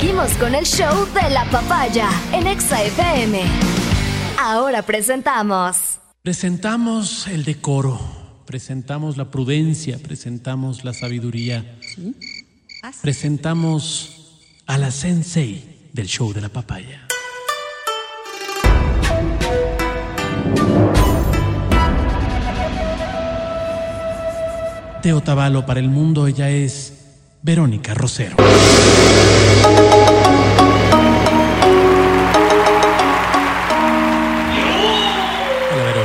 Seguimos con el show de la papaya en Exa FM. Ahora presentamos. Presentamos el decoro, presentamos la prudencia, presentamos la sabiduría. Presentamos a la sensei del show de la papaya. De Otavalo para el mundo, ella es Verónica Rosero. Hola, Vero.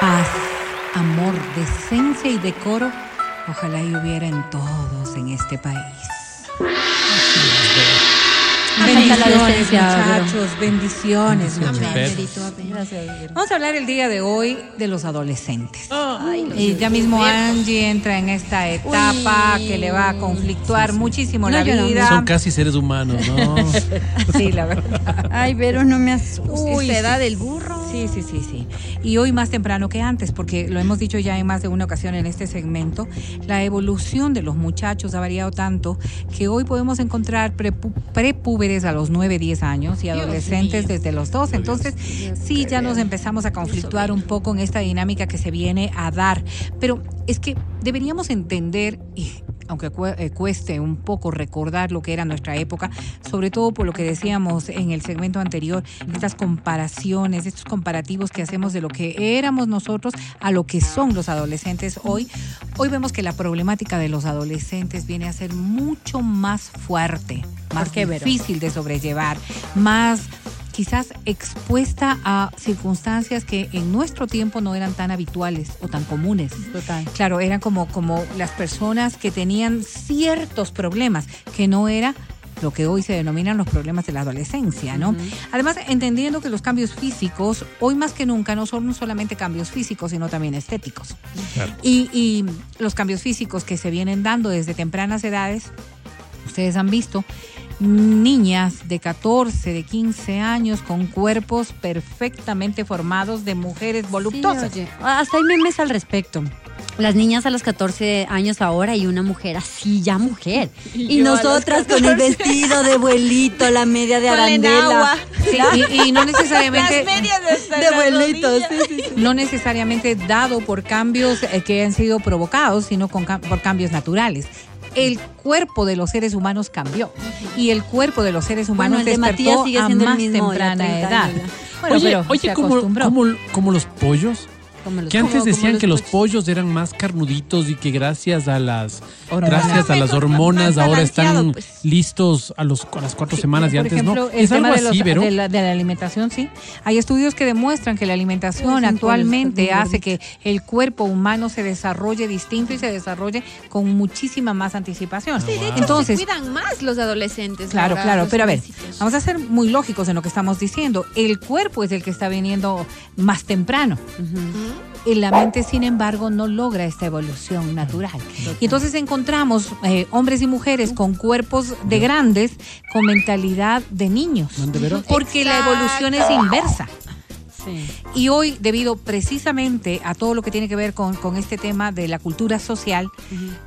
Paz, amor, decencia y decoro, ojalá y hubiera en todos en este país. Bendiciones, Bendiciones, muchachos, bendiciones, muchachos. Vamos a hablar el día de hoy de los adolescentes. Ay, los Y ya mismo. Angie entra en esta etapa Uy. que le va a conflictuar muchísimo No, la vida. Son casi seres humanos, ¿no? Sí, la verdad. Ay, pero no me asustes. Uy, edad del burro. Sí, sí, sí, sí. Y hoy más temprano que antes, porque lo hemos dicho ya en más de una ocasión en este segmento, la evolución de los muchachos ha variado tanto que hoy podemos encontrar prepúberes a los 9, 10 años y adolescentes desde los 12. Entonces, sí, ya nos empezamos a conflictuar un poco en esta dinámica que se viene a dar. Pero es que deberíamos entender, y aunque eh, cueste un poco recordar lo que era nuestra época, sobre todo por lo que decíamos en el segmento anterior, estas comparaciones, estos comparativos que hacemos de lo que éramos nosotros a lo que son los adolescentes hoy, hoy vemos que la problemática de los adolescentes viene a ser mucho más fuerte, más difícil de sobrellevar, más quizás expuesta a circunstancias que en nuestro tiempo no eran tan habituales o tan comunes. Total. Claro, eran como, como las personas que tenían ciertos problemas, que no era lo que hoy se denominan los problemas de la adolescencia, ¿no? Además, entendiendo que los cambios físicos, hoy más que nunca, no son solamente cambios físicos, sino también estéticos. Claro. Y, y los cambios físicos que se vienen dando desde tempranas edades, ustedes han visto niñas de 14, de 15 años con cuerpos perfectamente formados de mujeres voluptuosas. Sí, oye, hasta hay memes al respecto. Las niñas a los 14 años ahora y una mujer así, ya mujer. Y, nosotras con el 14. vestido de abuelito, la media de arandela. Sí, y, y no necesariamente Las medias de, De abuelito, sí, no necesariamente dado por cambios eh, que han sido provocados, sino con por cambios naturales. El cuerpo de los seres humanos cambió y el cuerpo de los seres humanos Bueno, de despertó Matías sigue a más temprana 30 edad. Bueno, oye, pero oye se como, acostumbró. como, como los pollos. Como los- Que antes decían que los pollos. eran más carnuditos y que gracias a las Hormonas. gracias a las hormonas ahora están pues. listos a los a las cuatro semanas y antes ejemplo, no. el Es algo tema de, los- así, de la, de la alimentación, sí. Hay estudios que demuestran que la alimentación actualmente hace que el cuerpo humano se desarrolle distinto y se desarrolle con muchísima más anticipación. Sí, de hecho, Entonces, se cuidan más los adolescentes. Claro, ahora, claro, los pero a ver, vamos a ser muy lógicos en lo que estamos diciendo. El cuerpo es el que está viniendo más temprano. Y la mente, sin embargo, no logra esta evolución natural. Y entonces encontramos eh, hombres y mujeres con cuerpos de grandes, con mentalidad de niños. Porque la evolución es inversa. Sí. Y hoy, debido precisamente a todo lo que tiene que ver con, con este tema de la cultura social,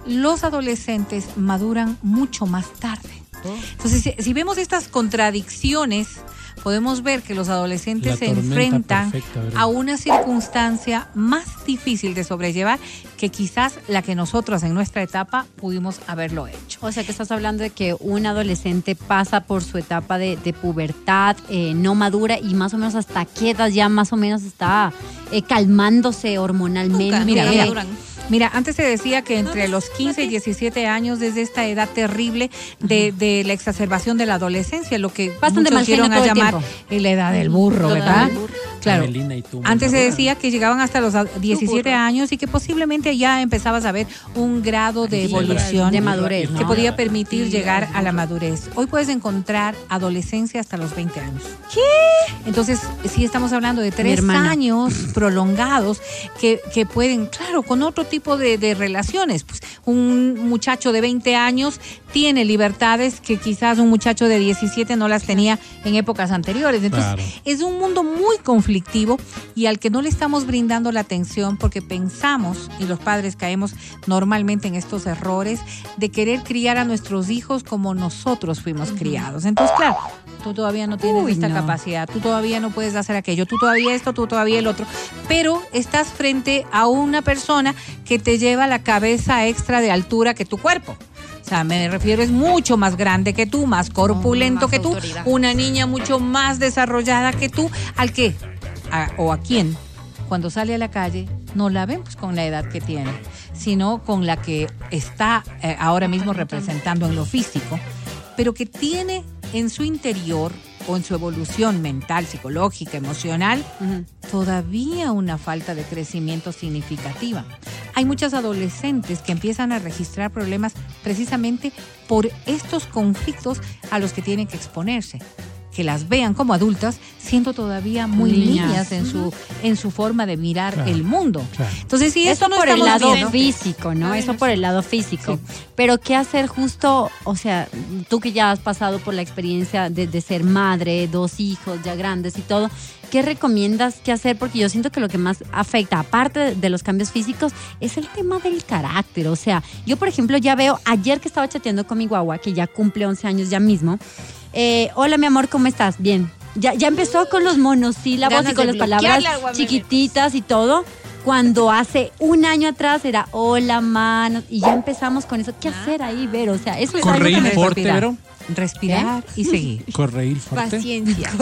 los adolescentes maduran mucho más tarde. Entonces, si vemos estas contradicciones, podemos ver que los adolescentes se enfrentan a una circunstancia más difícil de sobrellevar que quizás la que nosotros en nuestra etapa pudimos haberlo hecho. O sea que estás hablando de que un adolescente pasa por su etapa de, de pubertad, eh, no madura y más o menos hasta qué edad ya más o menos está eh, calmándose hormonalmente. Nunca, Mira, nunca mira, maduran. Mira, antes se decía que entre los 15 y 17 años, desde esta edad terrible de, de la exacerbación de la adolescencia, lo que Pasan de muchos dieron a llamar la edad del burro, ¿verdad? del burro. Claro. Amelina y tú, Antes se decía que llegaban hasta los a- 17 burro. años y que posiblemente ya empezabas a ver un grado de evolución De madurez, que podía permitir llegar a la madurez. Hoy puedes encontrar adolescencia hasta los 20 años. ¿Qué? Entonces, sí estamos hablando de tres años prolongados que, que pueden, claro, con otro tipo de, de relaciones. Pues Un muchacho de 20 años tiene libertades que quizás un muchacho de 17 no las tenía en épocas anteriores. Entonces, Claro. es un mundo muy conflictivo y al que no le estamos brindando la atención porque pensamos, y los padres caemos normalmente en estos errores, de querer criar a nuestros hijos como nosotros fuimos criados. Entonces, claro, tú todavía no tienes Uy, esta no. capacidad, tú todavía no puedes hacer aquello, tú todavía esto, tú todavía el otro, pero estás frente a una persona que te lleva la cabeza extra de altura que tu cuerpo. O sea, me refiero, es mucho más grande que tú, más corpulento más que tú, autoridad. una niña mucho más desarrollada que tú, al que, a- o a quien, cuando sale a la calle, no la vemos con la edad que tiene, sino con la que está eh, ahora mismo representando en lo físico, pero que tiene en su interior o en su evolución mental, psicológica, emocional, todavía una falta de crecimiento significativa. Hay muchas adolescentes que empiezan a registrar problemas precisamente por estos conflictos a los que tienen que exponerse. Que las vean como adultas siendo todavía muy Niñas. niñas en su, en su forma de mirar Claro, el mundo. claro. Entonces, si Eso no por el lado viendo- físico, ¿no? Eso por el lado físico. Pero ¿qué hacer justo, o sea, tú que ya has pasado por la experiencia de, de ser madre, dos hijos ya grandes y todo, ¿qué recomiendas qué hacer? Porque yo siento que lo que más afecta, aparte de los cambios físicos, es el tema del carácter. O sea, yo por ejemplo ya veo, ayer que estaba chateando con mi guagua, que ya cumple 11 años ya mismo, eh, hola mi amor, ¿cómo estás? Bien. Ya, ya empezó con los monosílabos Ganas y con las palabras chiquititas y todo cuando hace un año atrás era hola manos y ya empezamos con eso. ¿Qué hacer ahí, Vero? O sea, eso es algo que me fuerte, respirar. Respirar y seguir. Correír fuerte. Paciencia.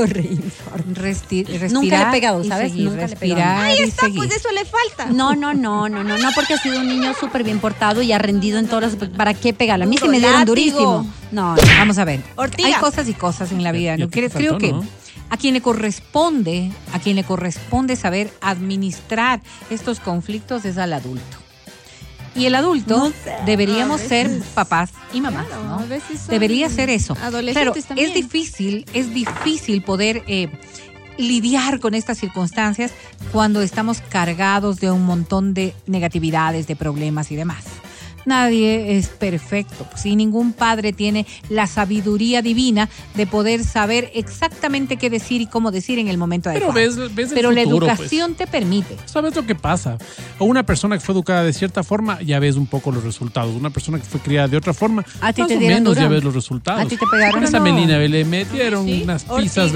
Resti- respirar Nunca le he pegado, ¿sabes? seguir, Nunca le he pegado. Ahí está, seguir. pues eso le falta. No, no, no, no, no, no, porque ha sido un niño súper bien portado y ha rendido en todas las... ¿Para qué pegarle? A mí se me dieron látigo. durísimo. No, no. Vamos a ver. Ortiga. Hay cosas y cosas en la vida. ¿no? Creo, faltó, que ¿no? a quien le corresponde, a quien le corresponde saber administrar estos conflictos es al adulto. Y el adulto No sé. deberíamos A ser papás y mamás, Claro, ¿no? a veces Debería ser eso. Claro, también. es difícil, es difícil poder eh, lidiar con estas circunstancias cuando estamos cargados de un montón de negatividades, de problemas y demás. Nadie es perfecto. Si ningún padre tiene la sabiduría divina de poder saber exactamente qué decir y cómo decir en el momento Pero adecuado. ves, ves el Pero la pues. educación te permite. ¿Sabes lo que pasa? O una persona que fue educada de cierta forma, ya ves un poco los resultados. Una persona que fue criada de otra forma, ¿A ti más te o menos duro? ya ves los resultados. ¿A ti te pegaron? Esa No. Melina le metieron Sí, unas pizzas.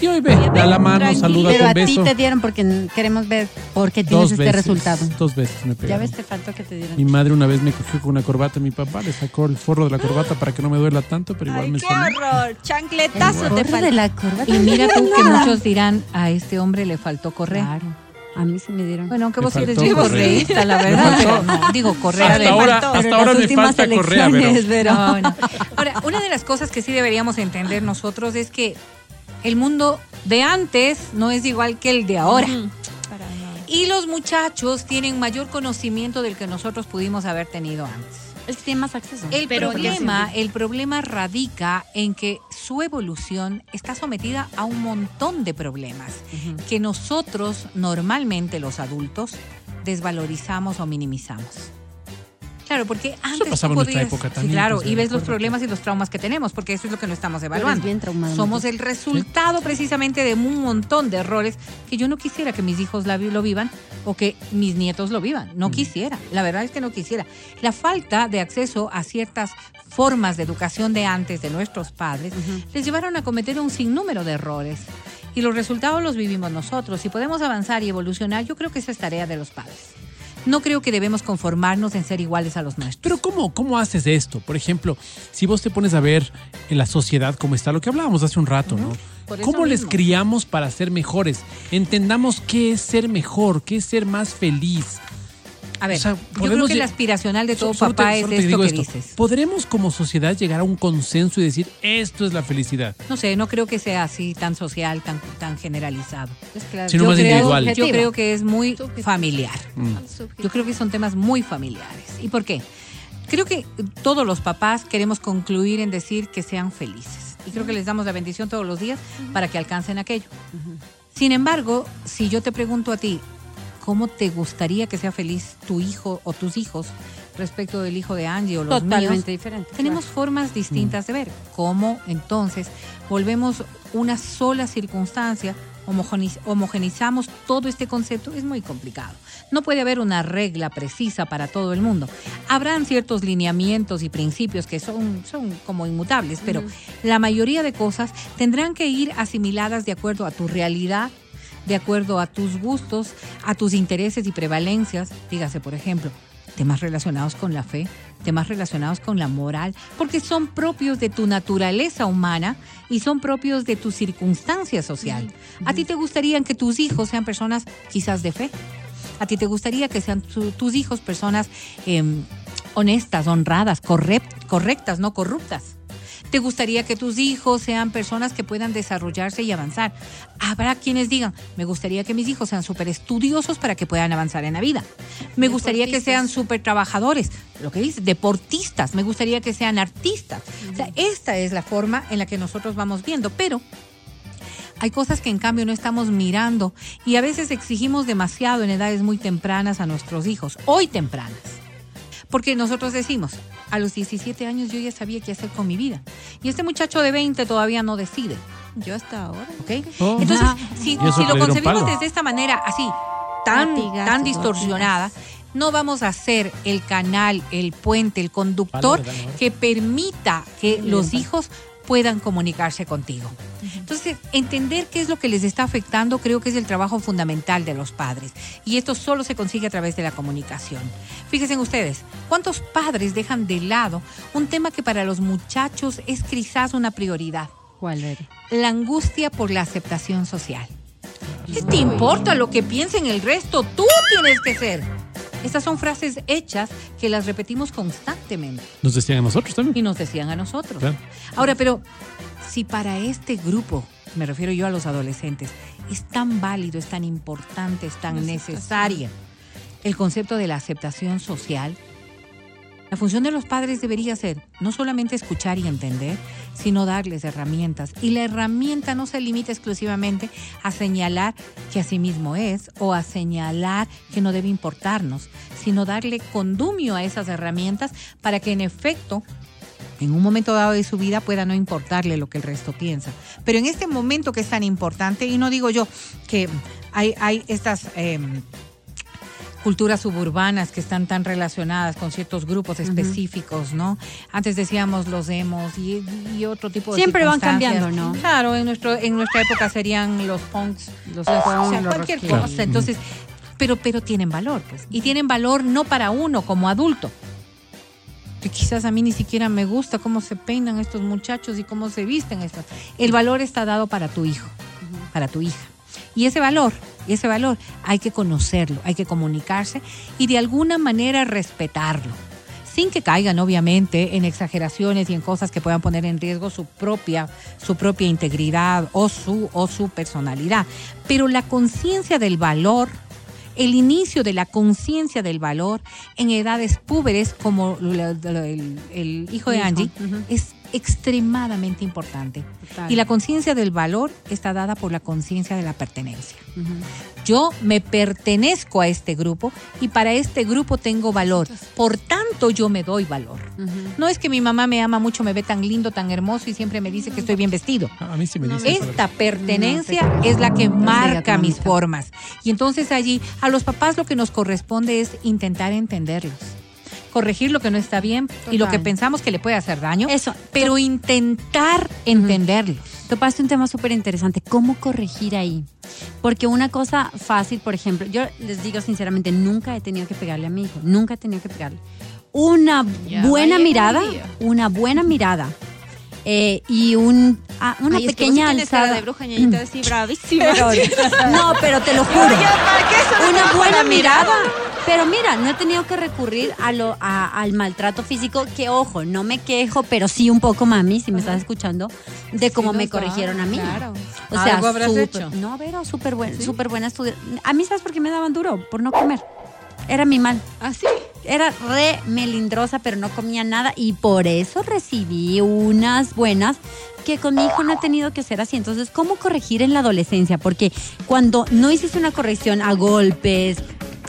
Y hoy ve, da la mano, saluda Pero con a ti beso. te dieron porque queremos ver por qué tienes Dos este veces. resultado. Dos veces me Ya pegaron. ves, te faltó que te dieran. Mi madre una vez me cogió con una corbata, mi papá le sacó el forro de la corbata para que no me duela tanto, pero igual Ay, me qué sonó. horror. Chancletazo te falta. de la corbata. Y mira tú que muchos dirán, a este hombre le faltó correr. Claro. A mí se me dieron. Bueno, aunque vos eres faltó correísta, la verdad. faltó. pero no, digo, correr Hasta además. ahora, faltó. hasta Pero ahora las me últimas falta correa, pero no. Ahora, una de las cosas que sí deberíamos entender nosotros es que el mundo de antes no es igual que el de ahora. Y los muchachos tienen mayor conocimiento del que nosotros pudimos haber tenido antes. Tiene más acceso. El Pero problema, el problema radica en que su evolución está sometida a un montón de problemas que nosotros normalmente los adultos desvalorizamos o minimizamos. Claro, porque antes pasaba tú en podías- época sí, también, claro, pues, y ves los problemas y los traumas que tenemos, porque eso es lo que no estamos evaluando. bien Somos el resultado precisamente de un montón de errores que yo no quisiera que mis hijos lo vivan o que mis nietos lo vivan. No quisiera, la verdad es que no quisiera. La falta de acceso a ciertas formas de educación de antes de nuestros padres les llevaron a cometer un sinnúmero de errores. Y los resultados los vivimos nosotros. Si podemos avanzar y evolucionar, yo creo que esa es tarea de los padres. No creo que debemos conformarnos en ser iguales a los nuestros. Pero ¿cómo, ¿cómo haces esto? Por ejemplo, si vos te pones a ver en la sociedad cómo está, lo que hablábamos hace un rato, ¿no? ¿Cómo les criamos para ser mejores? Entendamos qué es ser mejor, qué es ser más feliz. A ver, O sea, yo creo que el aspiracional de todo So- papá es esto que esto. dices. ¿Podremos como sociedad llegar a un consenso y decir, esto es la felicidad? No sé, no creo que sea así tan social, tan, tan generalizado. Es claro. Sino yo, más creo, individual. yo creo que es muy Subjetivo. familiar. Yo creo que son temas muy familiares. ¿Y por qué? Creo que todos los papás queremos concluir en decir que sean felices. Y creo que les damos la bendición todos los días para que alcancen aquello. Sin embargo, si yo te pregunto a ti, ¿cómo te gustaría que sea feliz tu hijo o tus hijos? respecto del hijo de Angie o los Totalmente míos, diferente. tenemos formas distintas de ver. ¿Cómo entonces volvemos una sola circunstancia, homogeniz- homogenizamos todo este concepto? Es muy complicado. No puede haber una regla precisa para todo el mundo. Habrán ciertos lineamientos y principios que son, son como inmutables, pero la mayoría de cosas tendrán que ir asimiladas de acuerdo a tu realidad, de acuerdo a tus gustos, a tus intereses y prevalencias. Dígase, por ejemplo, temas relacionados con la fe, temas relacionados con la moral, porque son propios de tu naturaleza humana y son propios de tu circunstancia social. ¿A ti te gustaría que tus hijos sean personas quizás de fe? ¿A ti te gustaría que sean tu- tus hijos personas em, honestas, honradas, correct- correctas, no corruptas? ¿Te gustaría que tus hijos sean personas que puedan desarrollarse y avanzar? Habrá quienes digan, me gustaría que mis hijos sean súper estudiosos para que puedan avanzar en la vida. Me gustaría que sean súper trabajadores, lo que dice, deportistas. Me gustaría que sean artistas. O sea, esta es la forma en la que nosotros vamos viendo, pero hay cosas que en cambio no estamos mirando y a veces exigimos demasiado en edades muy tempranas a nuestros hijos, hoy tempranas. Porque nosotros decimos, a los 17 años yo ya sabía qué hacer con mi vida. Y este muchacho de 20 todavía no decide. Yo hasta ahora. ¿ok? Oh. Entonces, Ah. si, lo concebimos palo. desde esta manera, así, tan, tan distorsionada, no vamos a ser el canal, el puente, el conductor Palo que permita que los hijos puedan comunicarse contigo. Entonces, entender qué es lo que les está afectando creo que es el trabajo fundamental de los padres. Y esto solo se consigue a través de la comunicación. Fíjense ustedes, ¿cuántos padres dejan de lado un tema que para los muchachos es quizás una prioridad? ¿Cuál era? La angustia por la aceptación social. ¿Qué te importa lo que piensen el resto? Tú tienes que ser. Estas son frases hechas que las repetimos constantemente Nos decían a nosotros también. y nos decían a nosotros. Claro. Ahora, pero si para este grupo, me refiero yo a los adolescentes, es tan válido, es tan importante, es tan necesaria el concepto de la aceptación social, la función de los padres debería ser no solamente escuchar y entender, sino darles herramientas. Y la herramienta no se limita exclusivamente a señalar que así mismo es o a señalar que no debe importarnos, sino darle condumio a esas herramientas para que en efecto en un momento dado de su vida pueda no importarle lo que el resto piensa. Pero en este momento que es tan importante, y no digo yo que hay, hay estas em, culturas suburbanas que están tan relacionadas con ciertos grupos específicos, ¿no? Antes decíamos los emos y, y otro tipo de Siempre van cambiando, ¿no? Claro, en, nuestro, en nuestra época serían los punks, Los o punks, sea, los cualquier cosa. Entonces, pero, pero tienen valor, pues. Y tienen valor no para uno como adulto, quizás a mí ni siquiera me gusta cómo se peinan estos muchachos y cómo se visten estos. El valor está dado para tu hijo, para tu hija. Y ese valor, y ese valor hay que conocerlo, hay que comunicarse y de alguna manera respetarlo. Sin que caigan, obviamente, en exageraciones y en cosas que puedan poner en riesgo su propia, su propia integridad o su, o su personalidad. Pero la conciencia del valor el inicio de la conciencia del valor en edades púberes como el, el hijo de Angie es extremadamente importante. Total. Y la conciencia del valor está dada por la conciencia de la pertenencia. Yo me pertenezco a este grupo y para este grupo tengo valor. Por tanto, yo me doy valor. No es que mi mamá me ama mucho, me ve tan lindo, tan hermoso y siempre me dice que estoy bien vestido. A a mí sí me dicen. eso. Esta pertenencia No es la que marca mis formas. Y entonces allí a los papás lo que nos corresponde es intentar entenderlos. Corregir lo que no está bien y lo que pensamos que le puede hacer daño, Eso. pero intentar entenderlos. Topaste un tema súper interesante, ¿cómo corregir ahí? Porque una cosa fácil, por ejemplo, yo les digo sinceramente, nunca he tenido que pegarle a mi hijo, nunca he tenido que pegarle. Una buena mirada, una buena mirada eh, y un, ah, una Ay, es que pequeña sí alzada. de bruja, ñañita, así bravísima. no, pero te lo juro. una buena mirada. Pero mira, no he tenido que recurrir a lo, a- al maltrato físico, que ojo, no me quejo, pero sí un poco, mami, si me estás escuchando, de cómo me da, corrigieron a mí. claro. O sea, Algo habrás súper- hecho. No, pero súper buena, súper buena estudiante. A mí, ¿sabes por qué me daban duro? Por no comer. Era mi mal. Así. Era re melindrosa, pero no comía nada y por eso recibí unas buenas que con mi hijo no he tenido que ser así. Entonces, ¿cómo corregir en la adolescencia? Porque cuando no hiciste una corrección a golpes,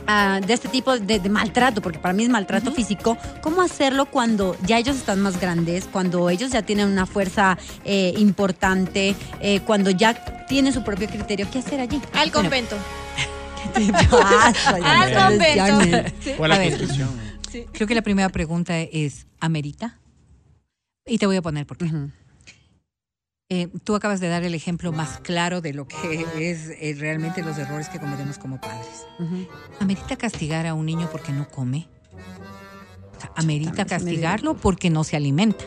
ah, de este tipo de, de maltrato, porque para mí es maltrato físico, ¿cómo hacerlo cuando ya ellos están más grandes, cuando ellos ya tienen una fuerza eh, importante, eh, cuando ya tienen su propio criterio? ¿Qué hacer allí? Al convento. ¿Qué pasa? Al Ya les convento. llamen. O a la A ver. Constitución. Creo que la primera pregunta es, ¿amerita? Y te voy a poner por qué. Eh, tú acabas de dar el ejemplo más claro de lo que es eh, realmente los errores que cometemos como padres. ¿Amerita castigar a un niño porque no come? O sea, ¿Amerita castigarlo porque no se alimenta?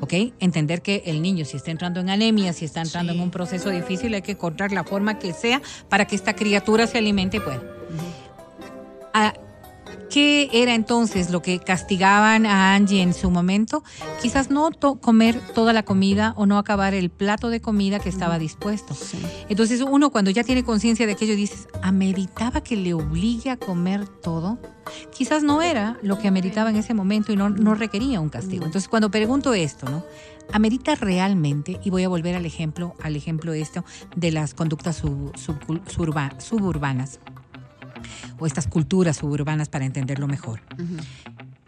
¿Ok? Entender que el niño, si está entrando en anemia, si está entrando en un proceso difícil, hay que encontrar la forma que sea para que esta criatura se alimente y pueda. Ah, ¿Qué era entonces lo que castigaban a Angie en su momento? Quizás no to- comer toda la comida o no acabar el plato de comida que estaba dispuesto. Entonces uno cuando ya tiene conciencia de aquello dices, ¿ameritaba que le obligue a comer todo? Quizás no era lo que ameritaba en ese momento y no, no requería un castigo. Entonces cuando pregunto esto, ¿no? ¿Amerita realmente? Y voy a volver al ejemplo, al ejemplo esto de las conductas sub- suburbanas o estas culturas suburbanas para entenderlo mejor.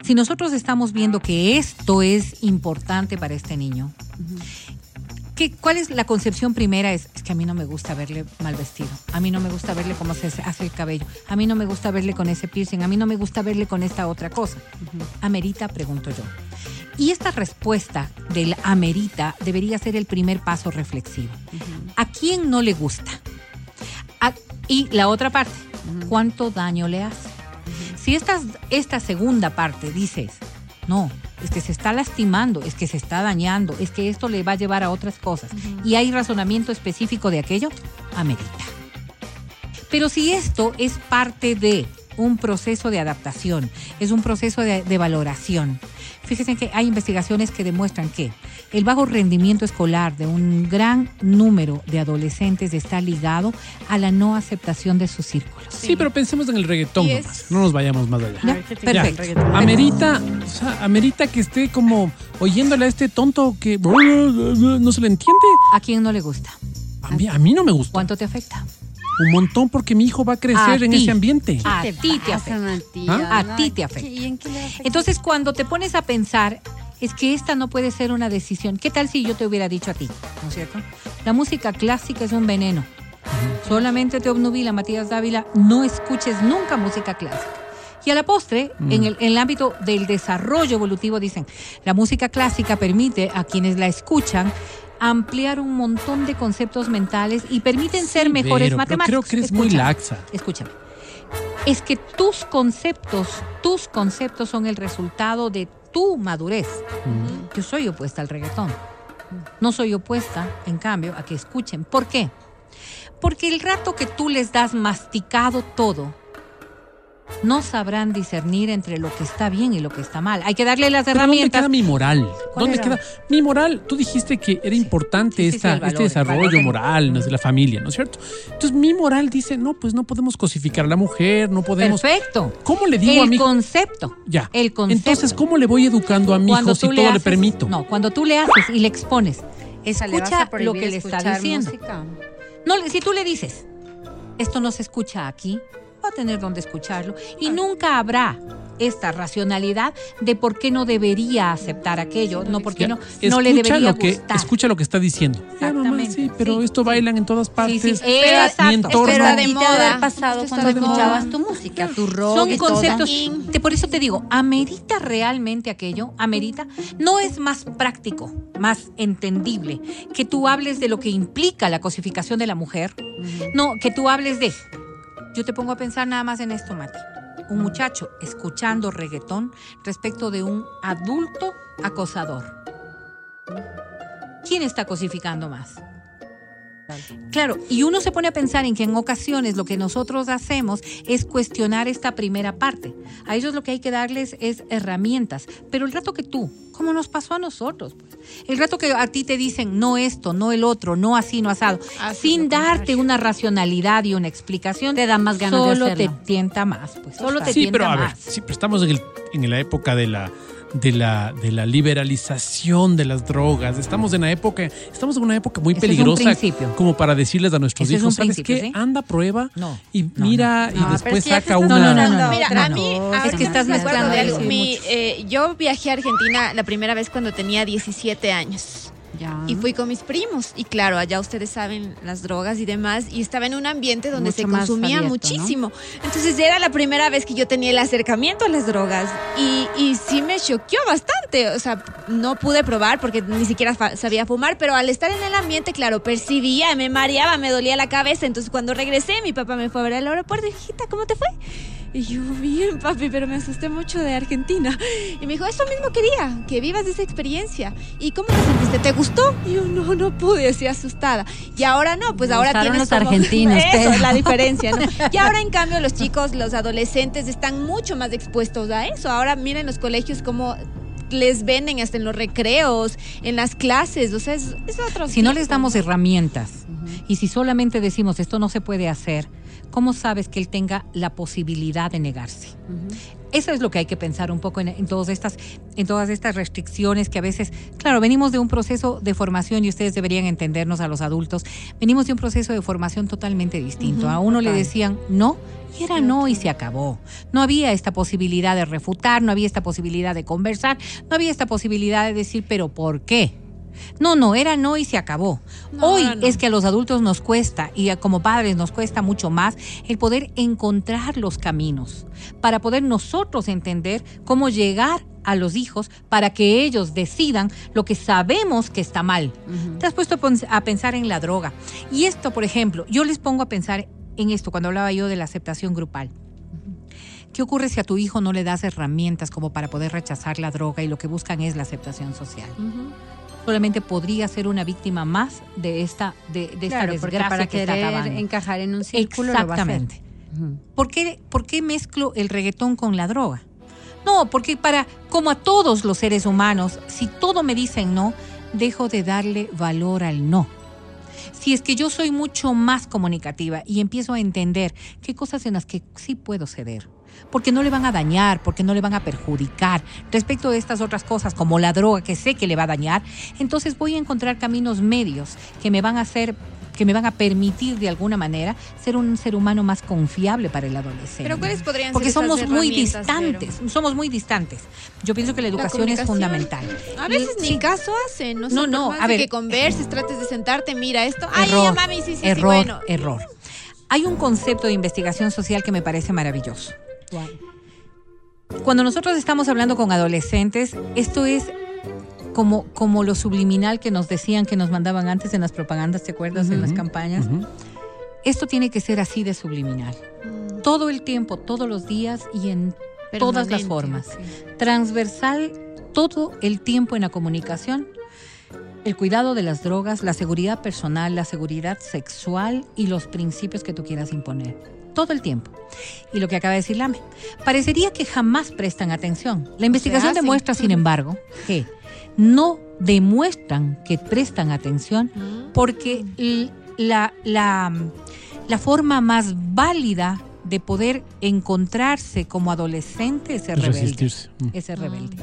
Si nosotros estamos viendo que esto es importante para este niño, ¿qué- ¿cuál es la concepción primera? Es, es que a mí no me gusta verle mal vestido, a mí no me gusta verle cómo se hace el cabello, a mí no me gusta verle con ese piercing, a mí no me gusta verle con esta otra cosa. Amerita, pregunto yo. Y esta respuesta del amerita debería ser el primer paso reflexivo. ¿A quién no le gusta? A- y la otra parte, ¿cuánto daño le hace? Si esta, esta segunda parte dices, no, es que se está lastimando, es que se está dañando, es que esto le va a llevar a otras cosas, y hay razonamiento específico de aquello, amerita. Pero si esto es parte de un proceso de adaptación, es un proceso de, de valoración, fíjense que hay investigaciones que demuestran que el bajo rendimiento escolar de un gran número de adolescentes está ligado a la no aceptación de sus círculos. Sí, pero pensemos en el reggaetón Y nomás. es- No nos vayamos más allá. Ya, ver, ¿qué te Ya, perfecto. reggaetón? amerita, o sea, amerita que esté como oyéndole a este tonto que no se le entiende. ¿A quién no le gusta? A mí, a mí no me gusta. ¿Cuánto te afecta? Un montón porque mi hijo va a crecer A en ese ambiente. A ¿Qué ti te pasa, afecta. ¿Ah? A ti te ¿qué- afecta. Entonces, cuando te pones a pensar, es que esta no puede ser una decisión. ¿Qué tal si yo te hubiera dicho a ti? ¿No es cierto? La música clásica es un veneno. Solamente te obnubila, Matías Dávila, no escuches nunca música clásica. Y a la postre, en, el, en el ámbito del desarrollo evolutivo, dicen, la música clásica permite a quienes la escuchan ampliar un montón de conceptos mentales y permiten ser mejores Pero- pero matemáticos. creo que eres muy laxa. Escúchame. Es que tus conceptos, tus conceptos son el resultado de tu madurez. Yo soy opuesta al reggaetón. No soy opuesta, en cambio, a que escuchen. ¿Por qué? Porque el rato que tú les das masticado todo, no sabrán discernir entre lo que está bien y lo que está mal. Hay que darle las ¿Dónde herramientas. queda mi moral? ¿Dónde era? queda mi moral? Tú dijiste que era importante Sí, sí, sí, esta, valor, este desarrollo moral de la familia, ¿no es cierto? Entonces mi moral dice, no, pues no podemos cosificar a la mujer, no podemos... Perfecto. ¿Cómo le digo a El mi hijo? concepto. Ya. El concepto. Entonces, ¿cómo le voy educando a mi hijo si todo le permito? No, cuando tú le haces y le expones, O sea, ¿le vas escucha a lo que le está diciendo. música? No, si tú le dices, esto no se escucha aquí, va a tener donde escucharlo y nunca habrá esta racionalidad de por qué no debería aceptar aquello, no porque Ya, no, no le debería lo que, gustar. Escucha lo que está diciendo. Ya, mamá, Exactamente, sí, pero sí, esto sí. bailan en todas Sí, partes. sí, Mi exacto. entorno. Pero a de moda. pasado cuando escuchabas tu música, tu rock Son conceptos. In. te- por eso te digo, ¿amerita realmente aquello? ¿Amerita? No es más práctico, más entendible que tú hables de lo que implica la cosificación de la mujer. No, que tú hables de. Yo te pongo a pensar nada más en esto, Mati. Un muchacho escuchando reggaetón respecto de un adulto acosador. ¿Quién está cosificando más? Claro, y uno se pone a pensar en que en ocasiones lo que nosotros hacemos es cuestionar esta primera parte. A ellos lo que hay que darles es herramientas, pero el rato que tú, como nos pasó a nosotros, pues, el rato que a ti te dicen no esto, no el otro, no así, no asado, sin darte una racionalidad y una explicación, Te da más ganas de solo hacerlo. te tienta más, pues solo te Sí, tienta pero a ver, más. sí, pero estamos en, el- en la época de la de la, de la liberalización de las drogas. Estamos en una época, estamos en una época muy Ese es un peligrosa como para decirles a nuestros Ese hijos, ¿sabes qué? ¿sí? Anda, prueba No, y no, mira no. y después saca una... No, no, no, no. Mira, a no. mí, Es que estás mezclando Mi, eh, yo viajé a Argentina la primera vez cuando tenía 17 años. Ya. Y fui con mis primos. Y claro, allá ustedes saben las drogas y demás. Y estaba en un ambiente donde Mucho se consumía abierto, muchísimo. Entonces era la primera vez que yo tenía el acercamiento a las drogas. Y, y sí me choqueó bastante. O sea, no pude probar porque ni siquiera sabía fumar. Pero al estar en el ambiente, claro, percibía, me mareaba, me dolía la cabeza. Entonces cuando regresé, mi papá me fue a ver al aeropuerto. Y hijita, ¿cómo te fue? Y yo, bien, papi, pero me asusté mucho de Argentina. Y me dijo, eso mismo quería, que vivas esa experiencia. ¿Y cómo te sentiste? ¿Te gustó? Y yo, no, no pude, así asustada. Y ahora no, pues Me ahora tienes los como- argentinos, Eso pero- es la diferencia, ¿no? Y ahora, en cambio, los chicos, los adolescentes están mucho más expuestos a eso. Ahora miren los colegios como les venden hasta en los recreos, en las clases, o sea, es, es otro Si no les damos herramientas y si solamente decimos esto no se puede hacer, ¿cómo sabes que él tenga la posibilidad de negarse? Eso es lo que hay que pensar un poco en, en todas estas, en todas estas restricciones que a veces, claro, venimos de un proceso de formación y ustedes deberían entendernos a los adultos, venimos de un proceso de formación totalmente distinto. a uno le decían no y era no y se acabó. No había esta posibilidad de refutar, no había esta posibilidad de conversar, no había esta posibilidad de decir, pero ¿por qué? No, no, era no y se acabó. No, Hoy no. es que a los adultos nos cuesta y como padres nos cuesta mucho más el poder encontrar los caminos para poder nosotros entender cómo llegar a los hijos para que ellos decidan lo que sabemos que está mal. Te has puesto a pensar en la droga. Y esto, por ejemplo, yo les pongo a pensar en esto cuando hablaba yo de la aceptación grupal. ¿Qué ocurre si a tu hijo no le das herramientas como para poder rechazar la droga y lo que buscan es la aceptación social? Solamente podría ser una víctima más de esta, de, de Claro, esta porque desgracia para que está acabando. encajar en un círculo lo va a hacer. Exactamente. ¿Por qué, ¿Por qué mezclo el reggaetón con la droga? No, porque para, como a todos los seres humanos, si todo me dicen no, dejo de darle valor al no. Si es que yo soy mucho más comunicativa y empiezo a entender qué cosas en las que sí puedo ceder, porque no le van a dañar, porque no le van a perjudicar, respecto de estas otras cosas como la droga que sé que le va a dañar, entonces voy a encontrar caminos medios que me van a hacer que me van a permitir de alguna manera ser un ser humano más confiable para el adolescente. Pero ¿cuáles podrían Porque ser somos muy distantes, somos muy distantes. Yo pienso que la educación es fundamental. A veces Y- ni sí, caso hacen, no, No, no, a ver. que converses, trates de sentarte, mira esto. Ay, error, ya, mami, sí, sí, sí, error, bueno. error. Hay un concepto de investigación social que me parece maravilloso. Cuando nosotros estamos hablando con adolescentes, esto es como, como lo subliminal que nos decían que nos mandaban antes en las propagandas, ¿te acuerdas? En las campañas. Esto tiene que ser así de subliminal. Todo el tiempo, todos los días y en todas las formas. sí. Transversal, todo el tiempo en la comunicación. El cuidado de las drogas, la seguridad personal, la seguridad sexual y los principios que tú quieras imponer. Todo el tiempo. Y lo que acaba de decir Lame. Parecería que jamás prestan atención. La investigación demuestra, sin embargo, que no demuestran que prestan atención porque l- la, la, la forma más válida de poder encontrarse como adolescente es ser rebelde. Resistirse. Mm. Es ser rebelde.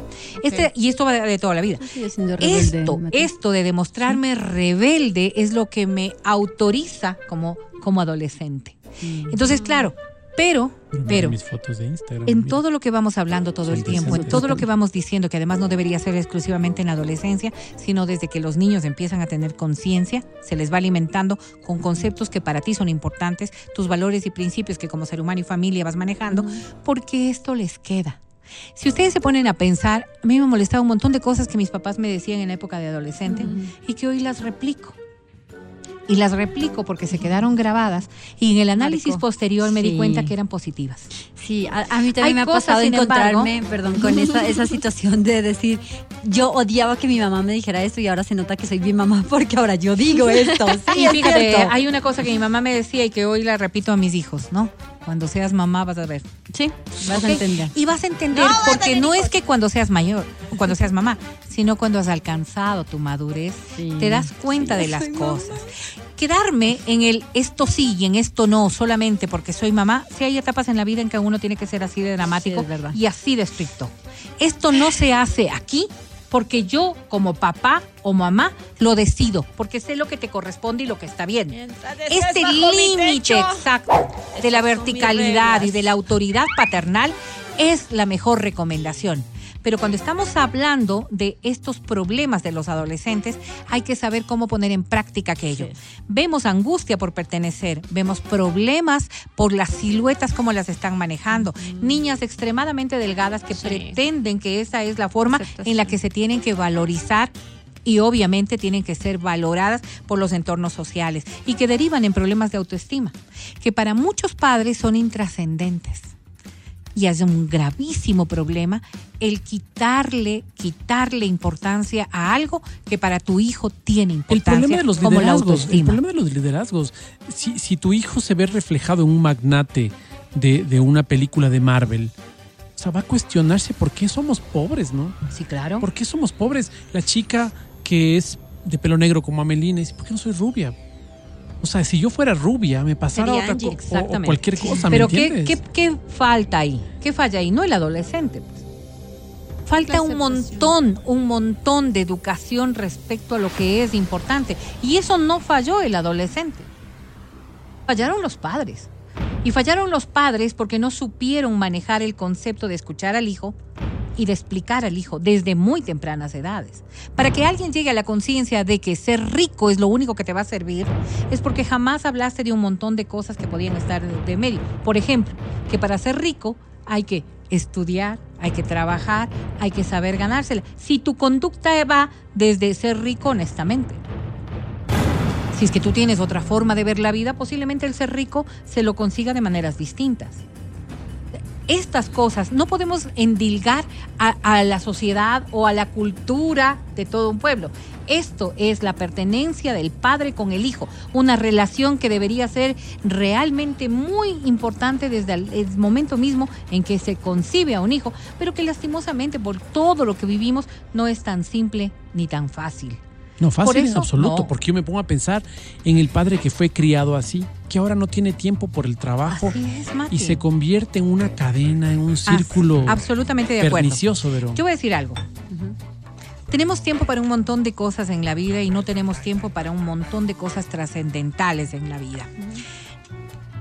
Este, y esto va de, de toda la vida. Rebelde, Esto, esto de demostrarme rebelde es lo que me autoriza como, como adolescente. Entonces, claro, pero, pero, mis fotos de Instagram. en mira. todo lo que vamos hablando todo el tiempo, en todo lo que vamos diciendo, que además no debería ser exclusivamente en la adolescencia, sino desde que los niños empiezan a tener conciencia, se les va alimentando con conceptos que para ti son importantes, tus valores y principios que como ser humano y familia vas manejando, porque esto les queda. Si ustedes se ponen a pensar, a mí me molestaba un montón de cosas que mis papás me decían en la época de adolescente y que hoy las replico. Y las replico porque se quedaron grabadas y en el análisis posterior me di cuenta que eran positivas. Sí, a, a mí también Hay me ha pasado sin encontrarme, perdón, con esa, esa situación de decir, yo odiaba que mi mamá me dijera esto y ahora se nota que soy mi mamá porque ahora yo digo esto. Sí, Y fíjate, hay una cosa que mi mamá me decía y que hoy la repito a mis hijos, ¿no? Cuando seas mamá vas a ver. Sí, vas a entender. Y vas a entender No, vas a porque no es que cuando seas mayor, o cuando seas mamá, sino cuando has alcanzado tu madurez, Sí. te das cuenta de las cosas. Quedarme en el esto sí y en esto no solamente porque soy mamá, si hay etapas en la vida en que uno tiene que ser así de dramático Sí, y así de estricto. Esto no se hace aquí porque yo como papá o mamá lo decido, porque sé lo que te corresponde y lo que está bien. Este límite exacto de la verticalidad y de la autoridad paternal es la mejor recomendación. Pero cuando estamos hablando de estos problemas de los adolescentes, hay que saber cómo poner en práctica aquello. Vemos angustia por pertenecer, vemos problemas por las siluetas, como las están manejando. Niñas extremadamente delgadas que Sí. pretenden que esa es la forma en la que se tienen que valorizar y obviamente tienen que ser valoradas por los entornos sociales y que derivan en problemas de autoestima, que para muchos padres son intrascendentes. Y es un gravísimo problema el quitarle, quitarle importancia a algo que para tu hijo tiene El importancia, problema de los como liderazgos, el problema de los liderazgos, si, si tu hijo se ve reflejado en un magnate de, de una película de Marvel, o sea, va a cuestionarse por qué somos pobres, ¿no? Sí, claro. ¿Por qué somos pobres? La chica que es de pelo negro como Amelina dice, ¿por qué no soy rubia? O sea, si yo fuera rubia, me pasara Sería otra Angie, co- o- cualquier cosa, ¿me Pero ¿qué, entiendes? qué, qué falta ahí? ¿Qué falla ahí? No el adolescente. pues. Falta un montón, un montón de educación respecto a lo que es importante. Y eso no falló el adolescente. Fallaron los padres. Y fallaron los padres porque no supieron manejar el concepto de escuchar al hijo y de explicar al hijo desde muy tempranas edades. Para que alguien llegue a la conciencia de que ser rico es lo único que te va a servir, es porque jamás hablaste de un montón de cosas que podían estar de, medio. Por ejemplo, que para ser rico hay que estudiar, hay que trabajar, hay que saber ganársela. Si tu conducta va desde ser rico honestamente. Si es que tú tienes otra forma de ver la vida, posiblemente el ser rico se lo consiga de maneras distintas. Estas cosas no podemos endilgar a, a la sociedad o a la cultura de todo un pueblo. Esto es la pertenencia del padre con el hijo, una relación que debería ser realmente muy importante desde el, el momento mismo en que se concibe a un hijo, pero que lastimosamente por todo lo que vivimos no es tan simple ni tan fácil. No, fácil Por en eso, absoluto, no. porque yo me pongo a pensar en el padre que fue criado así, que ahora no tiene tiempo por el trabajo Así es, Mati. y se convierte en una cadena, en un círculo absolutamente de acuerdo. pernicioso, Verón. Yo voy a decir algo. Tenemos tiempo para un montón de cosas en la vida y no tenemos tiempo para un montón de cosas trascendentales en la vida.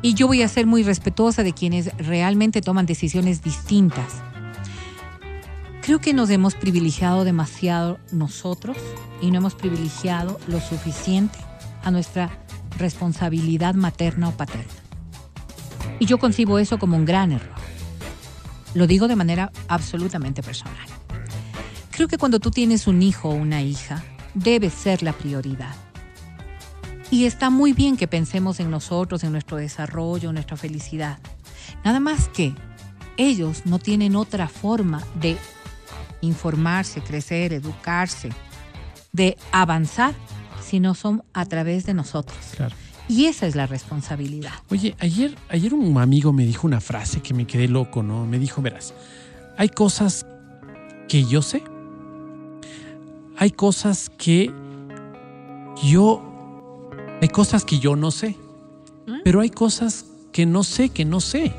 Y yo voy a ser muy respetuosa de quienes realmente toman decisiones distintas. Creo que nos hemos privilegiado demasiado nosotros y no hemos privilegiado lo suficiente a nuestra responsabilidad materna o paterna. Y yo concibo eso como un gran error. Lo digo de manera absolutamente personal. Creo que cuando tú tienes un hijo o una hija, debe ser la prioridad. Y está muy bien que pensemos en nosotros, en nuestro desarrollo, en nuestra felicidad. Nada más que ellos no tienen otra forma de informarse, crecer, educarse, de avanzar, si no son a través de nosotros. Claro. Y esa es la responsabilidad. Oye, ayer, ayer un amigo me dijo una frase que me quedé loco, ¿no? Me dijo, verás, hay cosas que yo sé. Hay cosas que yo... Hay cosas que yo no sé. Pero hay cosas que no sé, que no sé.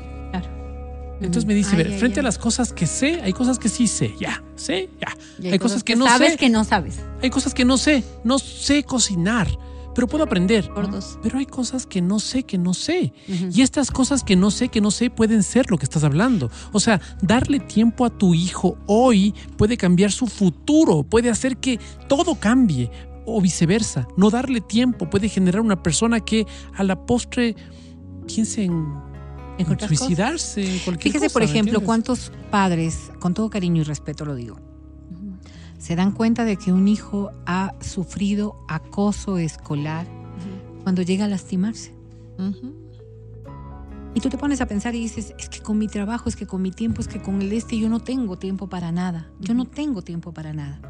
Entonces me dice, Ay, ver, ay, frente ay. a las cosas que sé, hay cosas que sí sé, ya, sé, ya. Y Hay, cosas, que, no sabes sé, que no sabes. hay cosas que no sé, no sé cocinar, pero puedo aprender. Gordos. Pero hay cosas que no sé, que no sé. Y estas cosas que no sé, que no sé, pueden ser lo que estás hablando. O sea, darle tiempo a tu hijo hoy puede cambiar su futuro, puede hacer que todo cambie. O viceversa, no darle tiempo puede generar una persona que a la postre piense en, en otras suicidarse, cualquier Fíjese, cosa, por ¿me ejemplo, cuántos padres, con todo cariño y respeto lo digo, se dan cuenta de que un hijo ha sufrido acoso escolar cuando llega a lastimarse. Y tú te pones a pensar y dices, es que con mi trabajo, es que con mi tiempo, es que con el este yo no tengo tiempo para nada. Yo no tengo tiempo para nada.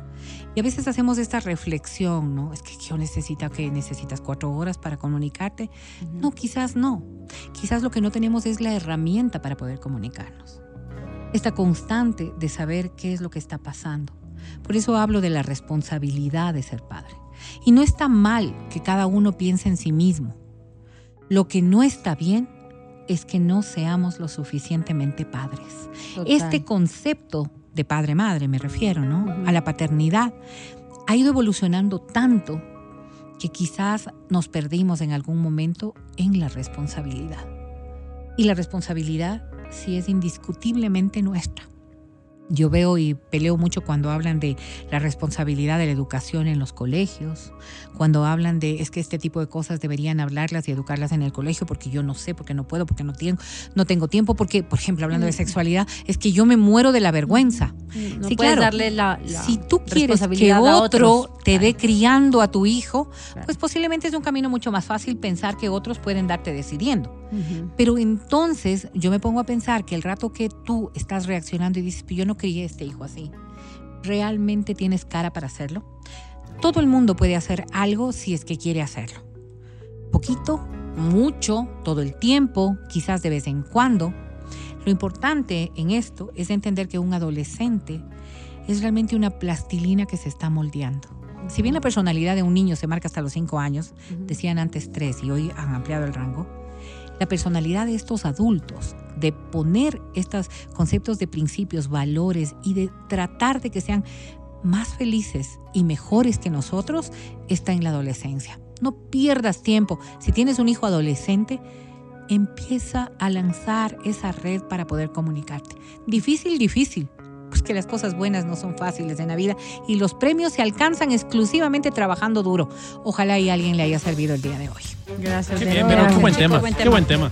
Y a veces hacemos esta reflexión, ¿no? Es que yo necesito que necesitas cuatro horas para comunicarte. No, quizás no. Quizás lo que no tenemos es la herramienta para poder comunicarnos. Esta constante de saber qué es lo que está pasando. Por eso hablo de la responsabilidad de ser padre. Y no está mal que cada uno piense en sí mismo. Lo que no está bien es que no seamos lo suficientemente padres. Total. Este concepto de padre-madre me refiero, ¿no? A la paternidad, ha ido evolucionando tanto que quizás nos perdimos en algún momento en la responsabilidad. Y la responsabilidad sí es indiscutiblemente nuestra. Yo veo y peleo mucho cuando hablan de la responsabilidad de la educación en los colegios, cuando hablan de es que este tipo de cosas deberían hablarlas y educarlas en el colegio porque yo no sé, porque no puedo, porque no tengo, no tengo tiempo, porque, por ejemplo, hablando de sexualidad, es que yo me muero de la vergüenza. No Sí, claro. darle la, la si tú quieres que otro otros. te dé criando a tu hijo, Claro. pues posiblemente es un camino mucho más fácil pensar que otros pueden darte decidiendo. Pero entonces yo me pongo a pensar que el rato que tú estás reaccionando y dices, "Pero yo no crié este hijo así, ¿realmente tienes cara para hacerlo? Todo el mundo puede hacer algo si es que quiere hacerlo. Poquito, mucho, todo el tiempo, quizás de vez en cuando. Lo importante en esto es entender que un adolescente es realmente una plastilina que se está moldeando. Si bien la personalidad de un niño se marca hasta los 5 años, decían antes 3 y hoy han ampliado el rango, la personalidad de estos adultos, de poner estos conceptos de principios, valores y de tratar de que sean más felices y mejores que nosotros, está en la adolescencia. No pierdas tiempo. Si tienes un hijo adolescente, empieza a lanzar esa red para poder comunicarte. Difícil, difícil. Pues que las cosas buenas no son fáciles en la vida y los premios se alcanzan exclusivamente trabajando duro. Ojalá y a alguien le haya servido el día de hoy. Gracias. Qué de bien, verdad. pero qué buen tema. Qué buen tema.